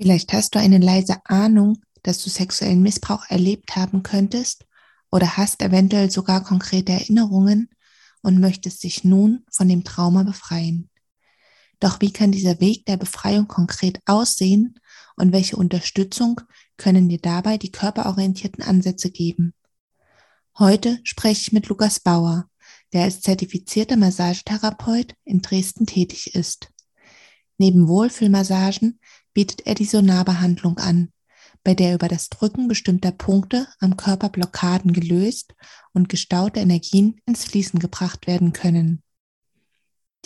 Vielleicht hast du eine leise Ahnung, dass du sexuellen Missbrauch erlebt haben könntest oder hast eventuell sogar konkrete Erinnerungen und möchtest dich nun von dem Trauma befreien. Doch wie kann dieser Weg der Befreiung konkret aussehen und welche Unterstützung können dir dabei die körperorientierten Ansätze geben? Heute spreche ich mit Lukas Bauer, der als zertifizierter Massagetherapeut in Dresden tätig ist. Neben Wohlfühlmassagen bietet er die Sonarbehandlung an, bei der über das Drücken bestimmter Punkte am Körper Blockaden gelöst und gestaute Energien ins Fließen gebracht werden können.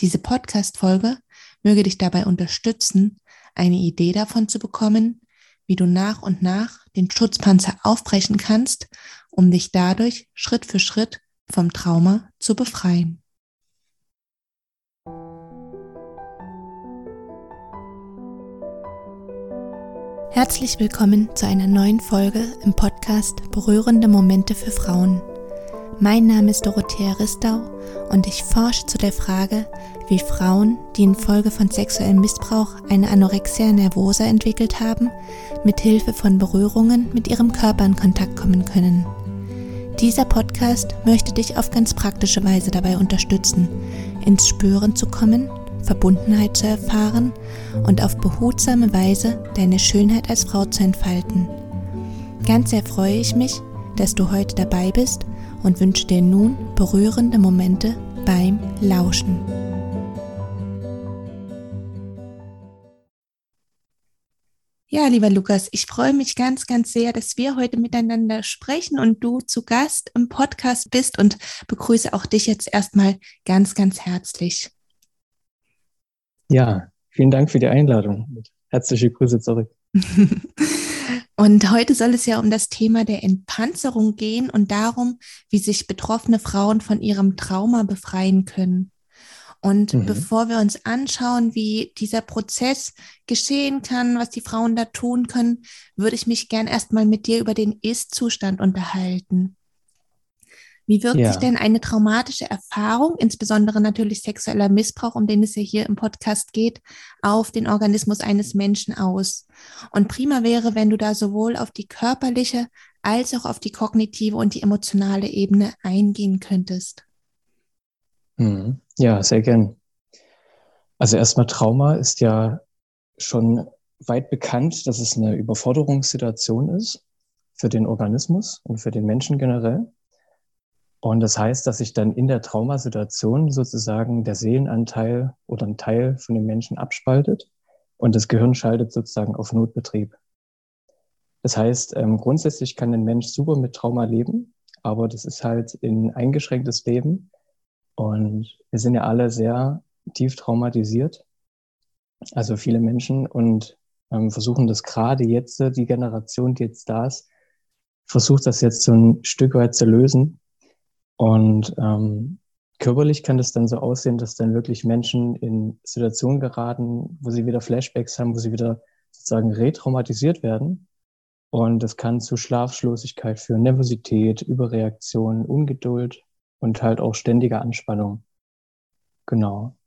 Diese Podcast-Folge möge dich dabei unterstützen, eine Idee davon zu bekommen, wie du nach und nach den Schutzpanzer aufbrechen kannst, um dich dadurch Schritt für Schritt vom Trauma zu befreien. Herzlich willkommen zu einer neuen Folge im Podcast Berührende Momente für Frauen. Mein Name ist Dorothea Ristau und ich forsche zu der Frage, wie Frauen, die infolge von sexuellem Missbrauch eine Anorexia nervosa entwickelt haben, mit Hilfe von Berührungen mit ihrem Körper in Kontakt kommen können. Dieser Podcast möchte dich auf ganz praktische Weise dabei unterstützen, ins Spüren zu kommen Verbundenheit zu erfahren und auf behutsame Weise deine Schönheit als Frau zu entfalten. Ganz sehr freue ich mich, dass du heute dabei bist und wünsche dir nun berührende Momente beim Lauschen. Ja, lieber Lukas, ich freue mich ganz, ganz sehr, dass wir heute miteinander sprechen und du zu Gast im Podcast bist und begrüße auch dich jetzt erstmal ganz, ganz herzlich. Ja, vielen Dank für die Einladung. Herzliche Grüße zurück. Und heute soll es ja um das Thema der Entpanzerung gehen und darum, wie sich betroffene Frauen von ihrem Trauma befreien können. Und mhm. bevor wir uns anschauen, wie dieser Prozess geschehen kann, was die Frauen da tun können, würde ich mich gern erstmal mit dir über den Ist-Zustand unterhalten. Wie wirkt ja. sich denn eine traumatische Erfahrung, insbesondere natürlich sexueller Missbrauch, um den es ja hier im Podcast geht, auf den Organismus eines Menschen aus? Und prima wäre, wenn du da sowohl auf die körperliche als auch auf die kognitive und die emotionale Ebene eingehen könntest. Mhm. Ja, sehr gern. Also erstmal Trauma ist ja schon weit bekannt, dass es eine Überforderungssituation ist für den Organismus und für den Menschen generell. Und das heißt, dass sich dann in der Traumasituation sozusagen der Seelenanteil oder ein Teil von dem Menschen abspaltet und das Gehirn schaltet sozusagen auf Notbetrieb. Das heißt, ähm, grundsätzlich kann ein Mensch super mit Trauma leben, aber das ist halt ein eingeschränktes Leben und wir sind ja alle sehr tief traumatisiert. Also viele Menschen und ähm, versuchen das gerade jetzt, die Generation, die jetzt da ist, versucht das jetzt so ein Stück weit zu lösen und ähm, körperlich kann das dann so aussehen, dass dann wirklich Menschen in Situationen geraten, wo sie wieder Flashbacks haben, wo sie wieder sozusagen retraumatisiert werden. Und das kann zu Schlaflosigkeit führen, Nervosität, Überreaktion, Ungeduld und halt auch ständiger Anspannung. Genau.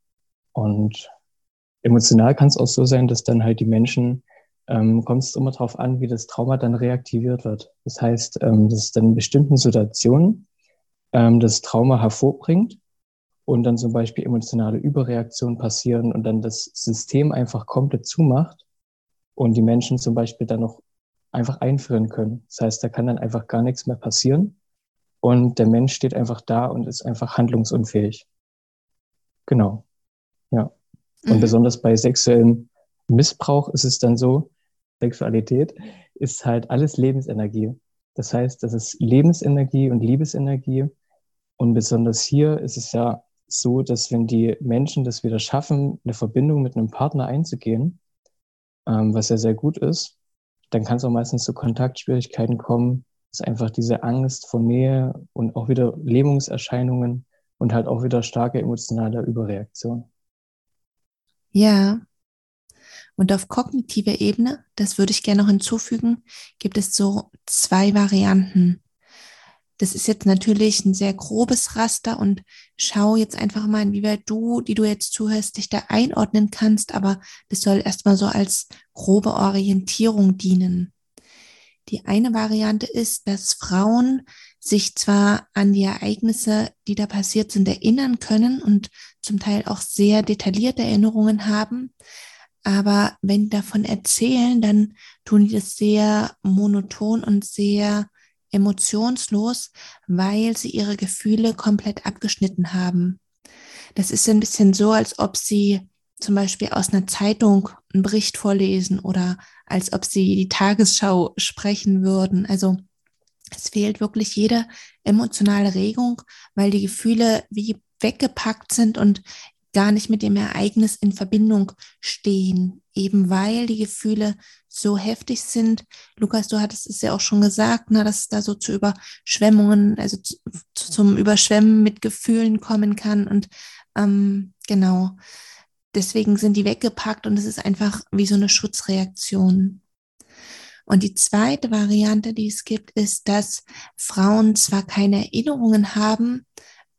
Und emotional kann es auch so sein, dass dann halt die Menschen, ähm, kommt es immer darauf an, wie das Trauma dann reaktiviert wird. Das heißt, ähm, dass es dann in bestimmten Situationen ähm, das Trauma hervorbringt und dann zum Beispiel emotionale Überreaktionen passieren und dann das System einfach komplett zumacht und die Menschen zum Beispiel dann noch einfach einführen können. Das heißt, da kann dann einfach gar nichts mehr passieren und der Mensch steht einfach da und ist einfach handlungsunfähig. Genau. Ja. Und mhm. besonders bei sexuellem Missbrauch ist es dann so, Sexualität ist halt alles Lebensenergie. Das heißt, das ist Lebensenergie und Liebesenergie. Und besonders hier ist es ja so, dass wenn die Menschen das wieder schaffen, eine Verbindung mit einem Partner einzugehen, ähm, was ja sehr gut ist, dann kann es auch meistens zu Kontaktschwierigkeiten kommen, dass einfach diese Angst vor Nähe und auch wieder Lähmungserscheinungen und halt auch wieder starke emotionale Überreaktion. Ja, und auf kognitiver Ebene, das würde ich gerne noch hinzufügen, gibt es so zwei Varianten. Das ist jetzt natürlich ein sehr grobes Raster und schau jetzt einfach mal, inwieweit du, die du jetzt zuhörst, dich da einordnen kannst, aber das soll erstmal so als grobe Orientierung dienen. Die eine Variante ist, dass Frauen sich zwar an die Ereignisse, die da passiert sind, erinnern können und zum Teil auch sehr detaillierte Erinnerungen haben, aber wenn die davon erzählen, dann tun die das sehr monoton und sehr emotionslos, weil sie ihre Gefühle komplett abgeschnitten haben. Das ist ein bisschen so, als ob sie zum Beispiel aus einer Zeitung einen Bericht vorlesen oder als ob sie die Tagesschau sprechen würden. Also es fehlt wirklich jede emotionale Regung, weil die Gefühle wie weggepackt sind und gar nicht mit dem Ereignis in Verbindung stehen, eben weil die Gefühle so heftig sind. Lukas, du hattest es ja auch schon gesagt, ne, dass es da so zu Überschwemmungen, also zu, zum Überschwemmen mit Gefühlen kommen kann. Und ähm, genau, deswegen sind die weggepackt und es ist einfach wie so eine Schutzreaktion. Und die zweite Variante, die es gibt, ist, dass Frauen zwar keine Erinnerungen haben,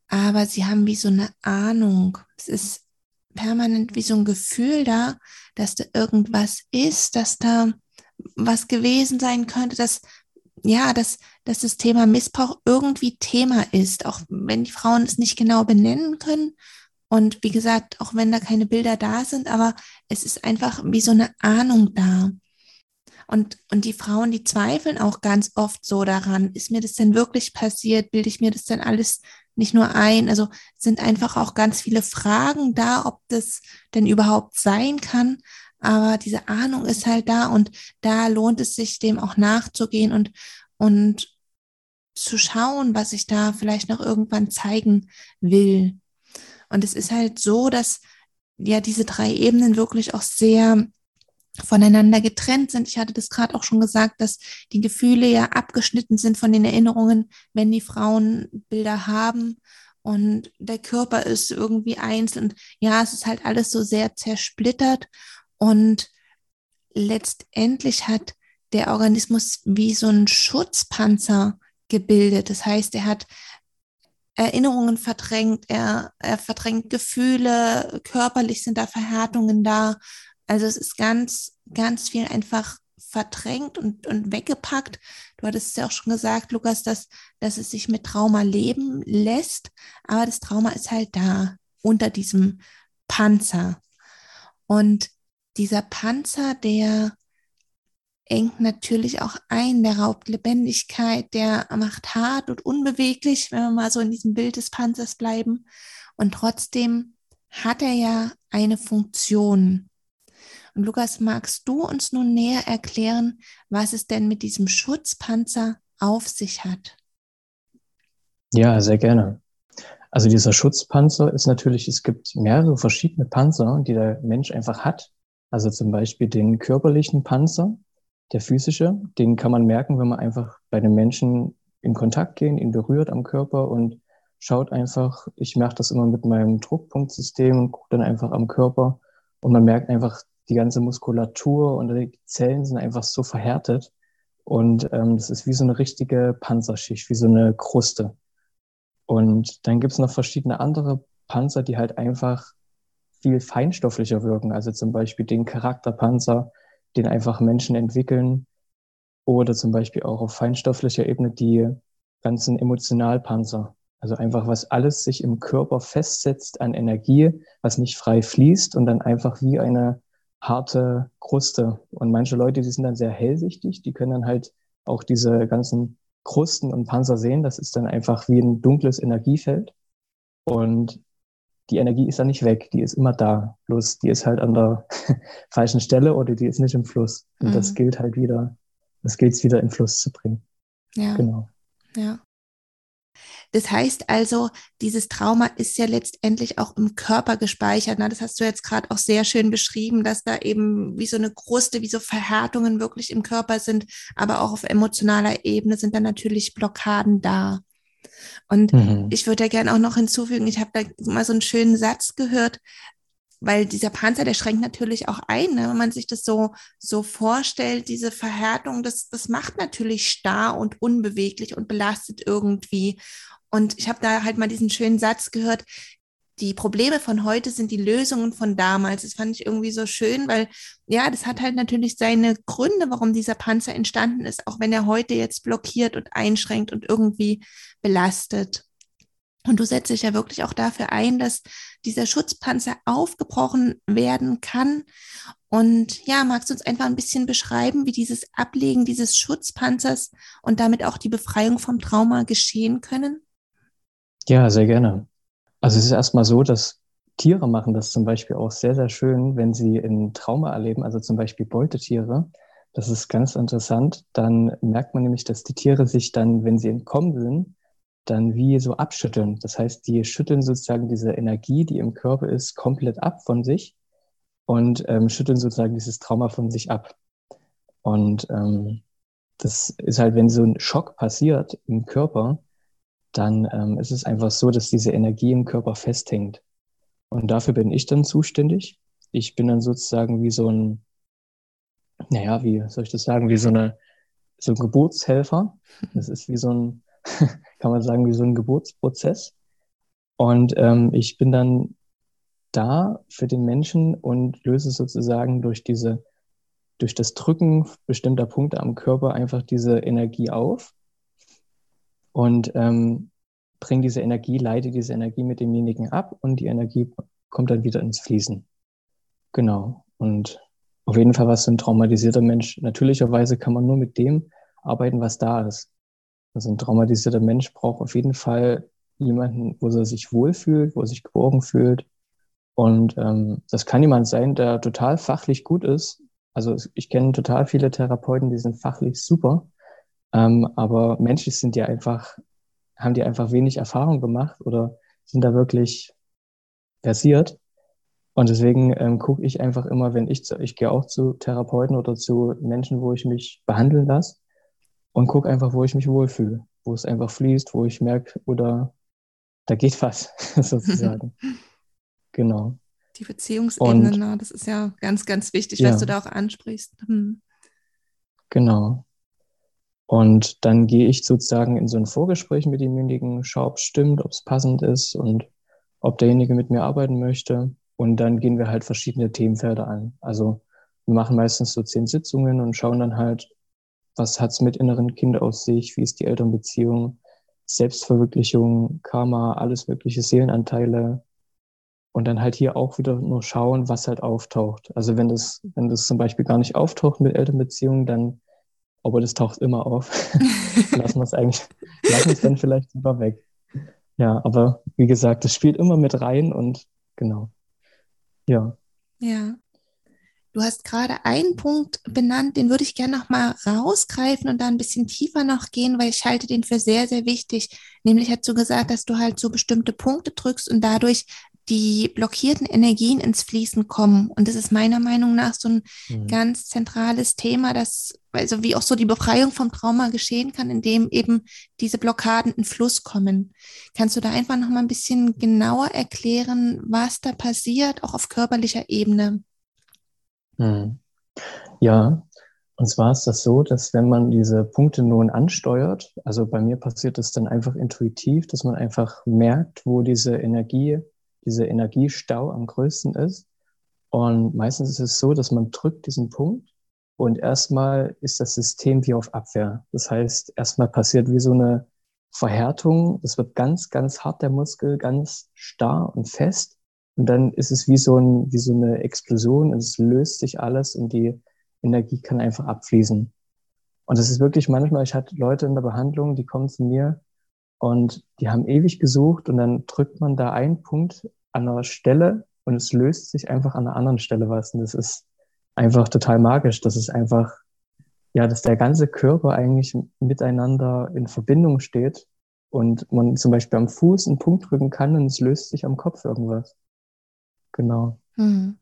aber sie haben wie so eine Ahnung. Es ist permanent wie so ein Gefühl da, dass da irgendwas ist, dass da was gewesen sein könnte, dass ja, dass, dass das Thema Missbrauch irgendwie Thema ist, auch wenn die Frauen es nicht genau benennen können. Und wie gesagt, auch wenn da keine Bilder da sind, aber es ist einfach wie so eine Ahnung da. Und, und die Frauen, die zweifeln auch ganz oft so daran, ist mir das denn wirklich passiert? Bilde ich mir das denn alles nicht nur ein? Also sind einfach auch ganz viele Fragen da, ob das denn überhaupt sein kann. Aber diese Ahnung ist halt da und da lohnt es sich, dem auch nachzugehen und, und zu schauen, was ich da vielleicht noch irgendwann zeigen will. Und es ist halt so, dass ja diese drei Ebenen wirklich auch sehr voneinander getrennt sind. Ich hatte das gerade auch schon gesagt, dass die Gefühle ja abgeschnitten sind von den Erinnerungen, wenn die Frauen Bilder haben und der Körper ist irgendwie einzeln. Ja, es ist halt alles so sehr zersplittert und letztendlich hat der Organismus wie so ein Schutzpanzer gebildet. Das heißt, er hat Erinnerungen verdrängt, er, er verdrängt Gefühle, körperlich sind da Verhärtungen da also es ist ganz, ganz viel einfach verdrängt und, und weggepackt. Du hattest es ja auch schon gesagt, Lukas, dass, dass es sich mit Trauma leben lässt, aber das Trauma ist halt da unter diesem Panzer. Und dieser Panzer, der engt natürlich auch ein, der raubt Lebendigkeit, der macht hart und unbeweglich, wenn wir mal so in diesem Bild des Panzers bleiben. Und trotzdem hat er ja eine Funktion. Und Lukas, magst du uns nun näher erklären, was es denn mit diesem Schutzpanzer auf sich hat? Ja, sehr gerne. Also dieser Schutzpanzer ist natürlich, es gibt mehrere verschiedene Panzer, die der Mensch einfach hat. Also zum Beispiel den körperlichen Panzer, der physische, den kann man merken, wenn man einfach bei dem Menschen in Kontakt gehen, ihn berührt am Körper und schaut einfach, ich mache das immer mit meinem Druckpunktsystem und gucke dann einfach am Körper und man merkt einfach, die ganze Muskulatur und die Zellen sind einfach so verhärtet. Und ähm, das ist wie so eine richtige Panzerschicht, wie so eine Kruste. Und dann gibt es noch verschiedene andere Panzer, die halt einfach viel feinstofflicher wirken. Also zum Beispiel den Charakterpanzer, den einfach Menschen entwickeln. Oder zum Beispiel auch auf feinstofflicher Ebene die ganzen Emotionalpanzer. Also einfach, was alles sich im Körper festsetzt an Energie, was nicht frei fließt und dann einfach wie eine harte Kruste. Und manche Leute, die sind dann sehr hellsichtig, die können dann halt auch diese ganzen Krusten und Panzer sehen. Das ist dann einfach wie ein dunkles Energiefeld. Und die Energie ist dann nicht weg, die ist immer da. Bloß die ist halt an der falschen Stelle oder die ist nicht im Fluss. Und mhm. das gilt halt wieder, das gilt es wieder in Fluss zu bringen. Ja. Genau. Ja. Das heißt also, dieses Trauma ist ja letztendlich auch im Körper gespeichert. Na, das hast du jetzt gerade auch sehr schön beschrieben, dass da eben wie so eine Kruste, wie so Verhärtungen wirklich im Körper sind, aber auch auf emotionaler Ebene sind dann natürlich Blockaden da. Und mhm. ich würde da gerne auch noch hinzufügen, ich habe da mal so einen schönen Satz gehört, weil dieser Panzer, der schränkt natürlich auch ein, ne? wenn man sich das so, so vorstellt, diese Verhärtung, das, das macht natürlich starr und unbeweglich und belastet irgendwie. Und ich habe da halt mal diesen schönen Satz gehört, die Probleme von heute sind die Lösungen von damals. Das fand ich irgendwie so schön, weil ja, das hat halt natürlich seine Gründe, warum dieser Panzer entstanden ist, auch wenn er heute jetzt blockiert und einschränkt und irgendwie belastet. Und du setzt dich ja wirklich auch dafür ein, dass dieser Schutzpanzer aufgebrochen werden kann. Und ja, magst du uns einfach ein bisschen beschreiben, wie dieses Ablegen dieses Schutzpanzers und damit auch die Befreiung vom Trauma geschehen können? Ja, sehr gerne. Also es ist erstmal so, dass Tiere machen das zum Beispiel auch sehr, sehr schön, wenn sie in Trauma erleben, also zum Beispiel Beutetiere. Das ist ganz interessant. Dann merkt man nämlich, dass die Tiere sich dann, wenn sie entkommen sind, dann wie so abschütteln. Das heißt, die schütteln sozusagen diese Energie, die im Körper ist, komplett ab von sich und ähm, schütteln sozusagen dieses Trauma von sich ab. Und ähm, das ist halt, wenn so ein Schock passiert im Körper, dann ähm, ist es einfach so, dass diese Energie im Körper festhängt. Und dafür bin ich dann zuständig. Ich bin dann sozusagen wie so ein, naja, wie soll ich das sagen, wie so eine, so ein Geburtshelfer. Das ist wie so ein, kann man sagen, wie so ein Geburtsprozess. Und ähm, ich bin dann da für den Menschen und löse sozusagen durch diese, durch das Drücken bestimmter Punkte am Körper einfach diese Energie auf und ähm, bringe diese Energie, leite diese Energie mit demjenigen ab und die Energie kommt dann wieder ins Fließen. Genau. Und auf jeden Fall was so ein traumatisierter Mensch. Natürlicherweise kann man nur mit dem arbeiten, was da ist. Also ein traumatisierter Mensch braucht auf jeden Fall jemanden, wo er sich wohlfühlt, wo er sich geborgen fühlt. Und ähm, das kann jemand sein, der total fachlich gut ist. Also ich kenne total viele Therapeuten, die sind fachlich super. Ähm, aber menschlich sind die einfach, haben die einfach wenig Erfahrung gemacht oder sind da wirklich versiert. Und deswegen ähm, gucke ich einfach immer, wenn ich zu, ich gehe auch zu Therapeuten oder zu Menschen, wo ich mich behandeln lasse und gucke einfach, wo ich mich wohlfühle, wo es einfach fließt, wo ich merke, oder da geht was, sozusagen. genau. Die Beziehungsebene, und, das ist ja ganz, ganz wichtig, ja. was du da auch ansprichst. Hm. Genau. Und dann gehe ich sozusagen in so ein Vorgespräch mit demjenigen, schaue, ob es stimmt, ob es passend ist und ob derjenige mit mir arbeiten möchte. Und dann gehen wir halt verschiedene Themenfelder an. Also wir machen meistens so zehn Sitzungen und schauen dann halt, was hat's mit inneren Kind aus sich, wie ist die Elternbeziehung, Selbstverwirklichung, Karma, alles mögliche Seelenanteile. Und dann halt hier auch wieder nur schauen, was halt auftaucht. Also wenn das, wenn das zum Beispiel gar nicht auftaucht mit Elternbeziehungen, dann aber das taucht immer auf. lassen wir es eigentlich, lassen wir es dann vielleicht lieber weg. Ja, aber wie gesagt, das spielt immer mit rein und genau. Ja. Ja. Du hast gerade einen Punkt benannt, den würde ich gerne noch mal rausgreifen und da ein bisschen tiefer noch gehen, weil ich halte den für sehr, sehr wichtig. Nämlich hast du gesagt, dass du halt so bestimmte Punkte drückst und dadurch die blockierten Energien ins Fließen kommen. Und das ist meiner Meinung nach so ein mhm. ganz zentrales Thema, das, also wie auch so die Befreiung vom Trauma geschehen kann, indem eben diese Blockaden in Fluss kommen. Kannst du da einfach noch mal ein bisschen genauer erklären, was da passiert, auch auf körperlicher Ebene? Mhm. Ja, und zwar ist das so, dass wenn man diese Punkte nun ansteuert, also bei mir passiert es dann einfach intuitiv, dass man einfach merkt, wo diese Energie dieser Energiestau am größten ist. Und meistens ist es so, dass man drückt diesen Punkt und erstmal ist das System wie auf Abwehr. Das heißt, erstmal passiert wie so eine Verhärtung. Es wird ganz, ganz hart, der Muskel, ganz starr und fest. Und dann ist es wie so, ein, wie so eine Explosion und es löst sich alles und die Energie kann einfach abfließen. Und das ist wirklich manchmal, ich hatte Leute in der Behandlung, die kommen zu mir und die haben ewig gesucht und dann drückt man da einen Punkt an einer Stelle und es löst sich einfach an einer anderen Stelle was. Und das ist einfach total magisch. Das ist einfach, ja, dass der ganze Körper eigentlich miteinander in Verbindung steht und man zum Beispiel am Fuß einen Punkt drücken kann und es löst sich am Kopf irgendwas. Genau. Hm.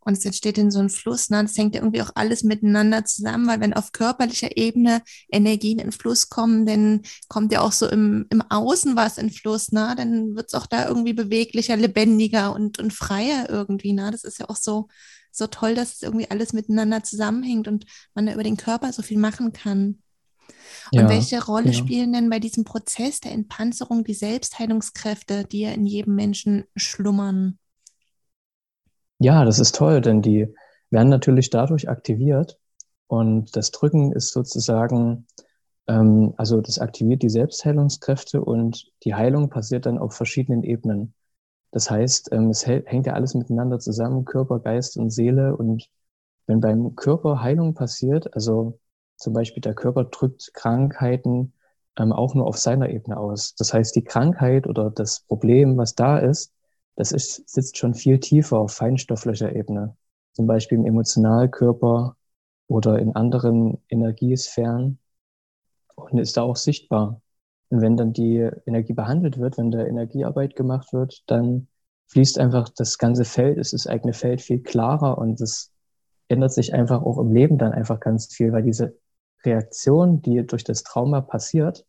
Und es entsteht in so einem Fluss. Ne? Das hängt ja irgendwie auch alles miteinander zusammen, weil wenn auf körperlicher Ebene Energien in Fluss kommen, dann kommt ja auch so im, im Außen was in Fluss. Ne? Dann wird es auch da irgendwie beweglicher, lebendiger und, und freier irgendwie. Ne? Das ist ja auch so, so toll, dass es irgendwie alles miteinander zusammenhängt und man da über den Körper so viel machen kann. Und ja, welche Rolle genau. spielen denn bei diesem Prozess der Entpanzerung die Selbstheilungskräfte, die ja in jedem Menschen schlummern? Ja, das ist toll, denn die werden natürlich dadurch aktiviert. Und das Drücken ist sozusagen, ähm, also das aktiviert die Selbstheilungskräfte und die Heilung passiert dann auf verschiedenen Ebenen. Das heißt, ähm, es hängt ja alles miteinander zusammen, Körper, Geist und Seele. Und wenn beim Körper Heilung passiert, also zum Beispiel der Körper drückt Krankheiten ähm, auch nur auf seiner Ebene aus. Das heißt, die Krankheit oder das Problem, was da ist, das ist, sitzt schon viel tiefer auf feinstofflicher Ebene, zum Beispiel im Emotionalkörper oder in anderen Energiesphären und ist da auch sichtbar. Und wenn dann die Energie behandelt wird, wenn da Energiearbeit gemacht wird, dann fließt einfach das ganze Feld, ist das eigene Feld viel klarer und es ändert sich einfach auch im Leben dann einfach ganz viel, weil diese Reaktion, die durch das Trauma passiert,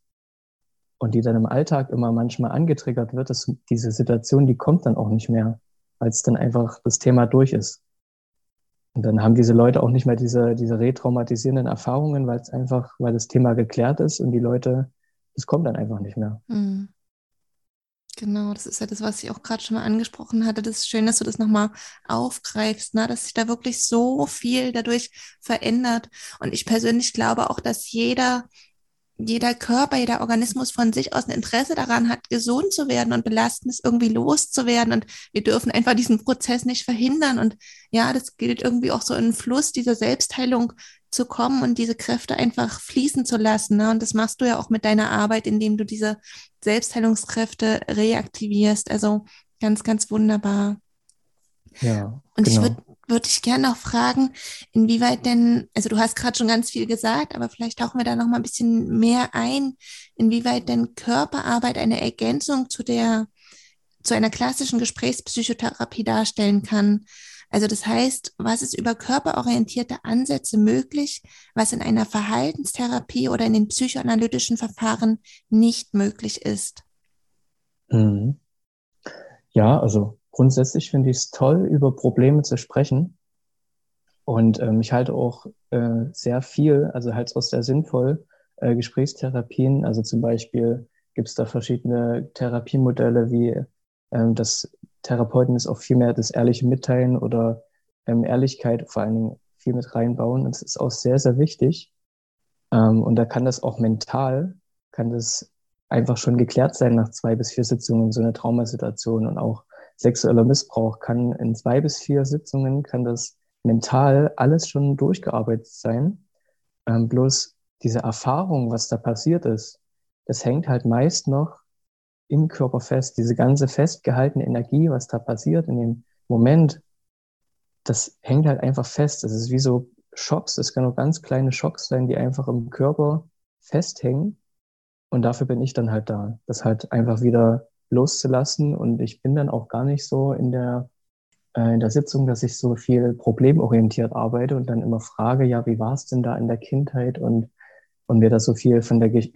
und die dann im Alltag immer manchmal angetriggert wird, dass diese Situation, die kommt dann auch nicht mehr, weil es dann einfach das Thema durch ist. Und dann haben diese Leute auch nicht mehr diese, diese retraumatisierenden Erfahrungen, weil es einfach, weil das Thema geklärt ist und die Leute, es kommt dann einfach nicht mehr. Mhm. Genau, das ist ja das, was ich auch gerade schon mal angesprochen hatte. Das ist schön, dass du das nochmal aufgreifst, ne? dass sich da wirklich so viel dadurch verändert. Und ich persönlich glaube auch, dass jeder jeder Körper, jeder Organismus von sich aus ein Interesse daran hat, gesund zu werden und Belastendes irgendwie loszuwerden. Und wir dürfen einfach diesen Prozess nicht verhindern. Und ja, das gilt irgendwie auch so in den Fluss dieser Selbstheilung zu kommen und diese Kräfte einfach fließen zu lassen. Ne? Und das machst du ja auch mit deiner Arbeit, indem du diese Selbstheilungskräfte reaktivierst. Also ganz, ganz wunderbar. Ja. Und genau. ich würde würde ich gerne noch fragen, inwieweit denn, also du hast gerade schon ganz viel gesagt, aber vielleicht tauchen wir da noch mal ein bisschen mehr ein, inwieweit denn Körperarbeit eine Ergänzung zu der, zu einer klassischen Gesprächspsychotherapie darstellen kann. Also das heißt, was ist über körperorientierte Ansätze möglich, was in einer Verhaltenstherapie oder in den psychoanalytischen Verfahren nicht möglich ist? Mhm. Ja, also grundsätzlich finde ich es toll, über Probleme zu sprechen. Und ähm, ich halte auch äh, sehr viel, also halt auch sehr sinnvoll, äh, Gesprächstherapien. Also zum Beispiel gibt es da verschiedene Therapiemodelle, wie ähm, das Therapeuten ist auch viel mehr das ehrliche Mitteilen oder ähm, Ehrlichkeit vor allen Dingen viel mit reinbauen. Das ist auch sehr, sehr wichtig. Ähm, und da kann das auch mental, kann das einfach schon geklärt sein nach zwei bis vier Sitzungen, so eine Traumasituation und auch sexueller Missbrauch kann in zwei bis vier Sitzungen, kann das mental alles schon durchgearbeitet sein. Ähm, bloß diese Erfahrung, was da passiert ist, das hängt halt meist noch im Körper fest. Diese ganze festgehaltene Energie, was da passiert in dem Moment, das hängt halt einfach fest. Das ist wie so Schocks. Das können auch ganz kleine Schocks sein, die einfach im Körper festhängen. Und dafür bin ich dann halt da, das halt einfach wieder loszulassen. Und ich bin dann auch gar nicht so in der, äh, in der Sitzung, dass ich so viel problemorientiert arbeite und dann immer frage, ja, wie war es denn da in der Kindheit und, und mir da so viel von der Ge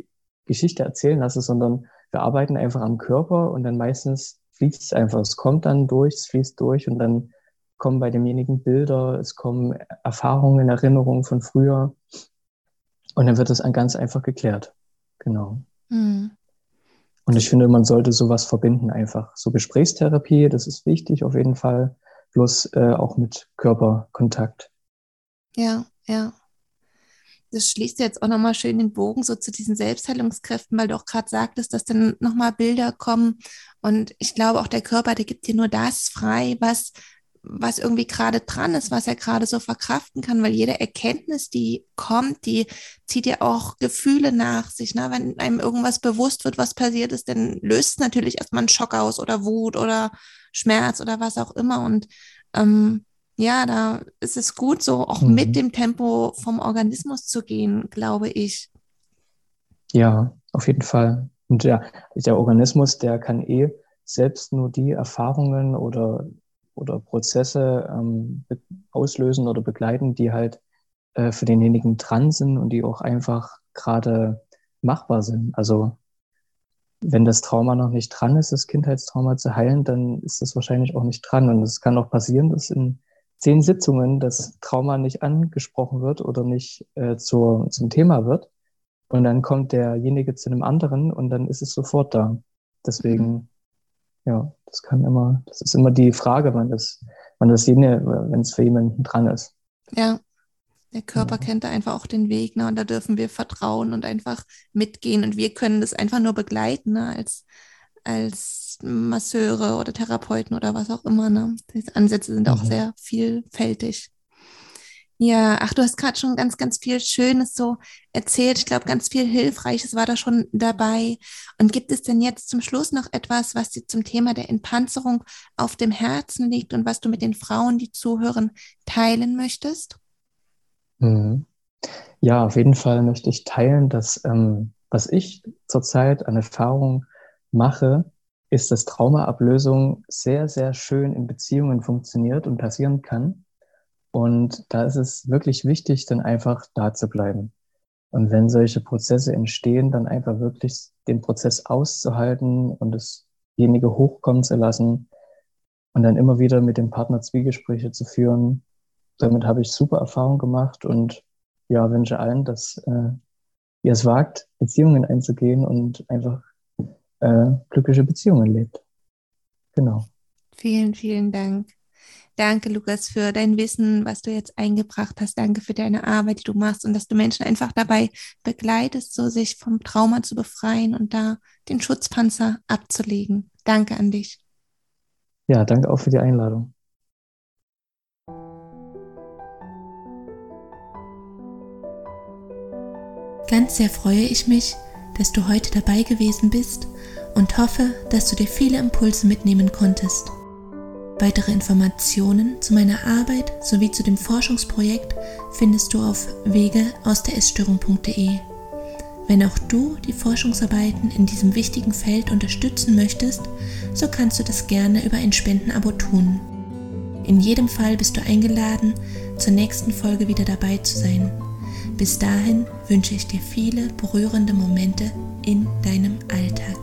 Geschichte erzählen lasse, sondern wir arbeiten einfach am Körper und dann meistens fließt es einfach. Es kommt dann durch, es fließt durch und dann kommen bei demjenigen Bilder, es kommen Erfahrungen, Erinnerungen von früher und dann wird es ganz einfach geklärt. Genau. Mhm. Und ich finde, man sollte sowas verbinden einfach. So Gesprächstherapie, das ist wichtig auf jeden Fall, plus äh, auch mit Körperkontakt. Ja, ja. Das schließt jetzt auch nochmal schön den Bogen so zu diesen Selbstheilungskräften, weil du auch gerade sagtest, dass dann nochmal Bilder kommen. Und ich glaube, auch der Körper, der gibt dir nur das frei, was was irgendwie gerade dran ist, was er gerade so verkraften kann, weil jede Erkenntnis, die kommt, die zieht ja auch Gefühle nach sich. Ne? Wenn einem irgendwas bewusst wird, was passiert ist, dann löst es natürlich erstmal einen Schock aus oder Wut oder Schmerz oder was auch immer. Und ähm, ja, da ist es gut, so auch mhm. mit dem Tempo vom Organismus zu gehen, glaube ich. Ja, auf jeden Fall. Und ja, der Organismus, der kann eh selbst nur die Erfahrungen oder oder Prozesse ähm, auslösen oder begleiten, die halt äh, für denjenigen dran sind und die auch einfach gerade machbar sind. Also wenn das Trauma noch nicht dran ist, das Kindheitstrauma zu heilen, dann ist das wahrscheinlich auch nicht dran. Und es kann auch passieren, dass in zehn Sitzungen das Trauma nicht angesprochen wird oder nicht äh, zur, zum Thema wird. Und dann kommt derjenige zu einem anderen und dann ist es sofort da. Deswegen, mhm. Ja, das kann immer, das ist immer die Frage, wann das, wann das wenn es für jemanden dran ist. Ja, der Körper ja. kennt da einfach auch den Weg, ne? Und da dürfen wir vertrauen und einfach mitgehen. Und wir können das einfach nur begleiten, ne? Als, als Masseure oder Therapeuten oder was auch immer, ne? Diese Ansätze sind mhm. auch sehr vielfältig. Ja, ach, du hast gerade schon ganz, ganz viel Schönes so erzählt. Ich glaube, ganz viel Hilfreiches war da schon dabei. Und gibt es denn jetzt zum Schluss noch etwas, was dir zum Thema der Entpanzerung auf dem Herzen liegt und was du mit den Frauen, die zuhören, teilen möchtest? Mhm. Ja, auf jeden Fall möchte ich teilen, dass ähm, was ich zurzeit an Erfahrung mache, ist, dass Traumaablösung sehr, sehr schön in Beziehungen funktioniert und passieren kann. Und da ist es wirklich wichtig, dann einfach da zu bleiben. Und wenn solche Prozesse entstehen, dann einfach wirklich den Prozess auszuhalten und dasjenige hochkommen zu lassen und dann immer wieder mit dem Partner Zwiegespräche zu führen. Damit habe ich super Erfahrung gemacht und ja, wünsche allen, dass äh, ihr es wagt, Beziehungen einzugehen und einfach äh, glückliche Beziehungen lebt. Genau. Vielen, vielen Dank. Danke, Lukas, für dein Wissen, was du jetzt eingebracht hast. Danke für deine Arbeit, die du machst und dass du Menschen einfach dabei begleitest, so sich vom Trauma zu befreien und da den Schutzpanzer abzulegen. Danke an dich. Ja, danke auch für die Einladung. Ganz sehr freue ich mich, dass du heute dabei gewesen bist und hoffe, dass du dir viele Impulse mitnehmen konntest. Weitere Informationen zu meiner Arbeit sowie zu dem Forschungsprojekt findest du auf wege aus der Essstörung.de. Wenn auch du die Forschungsarbeiten in diesem wichtigen Feld unterstützen möchtest, so kannst du das gerne über ein Spendenabo tun. In jedem Fall bist du eingeladen, zur nächsten Folge wieder dabei zu sein. Bis dahin wünsche ich dir viele berührende Momente in deinem Alltag.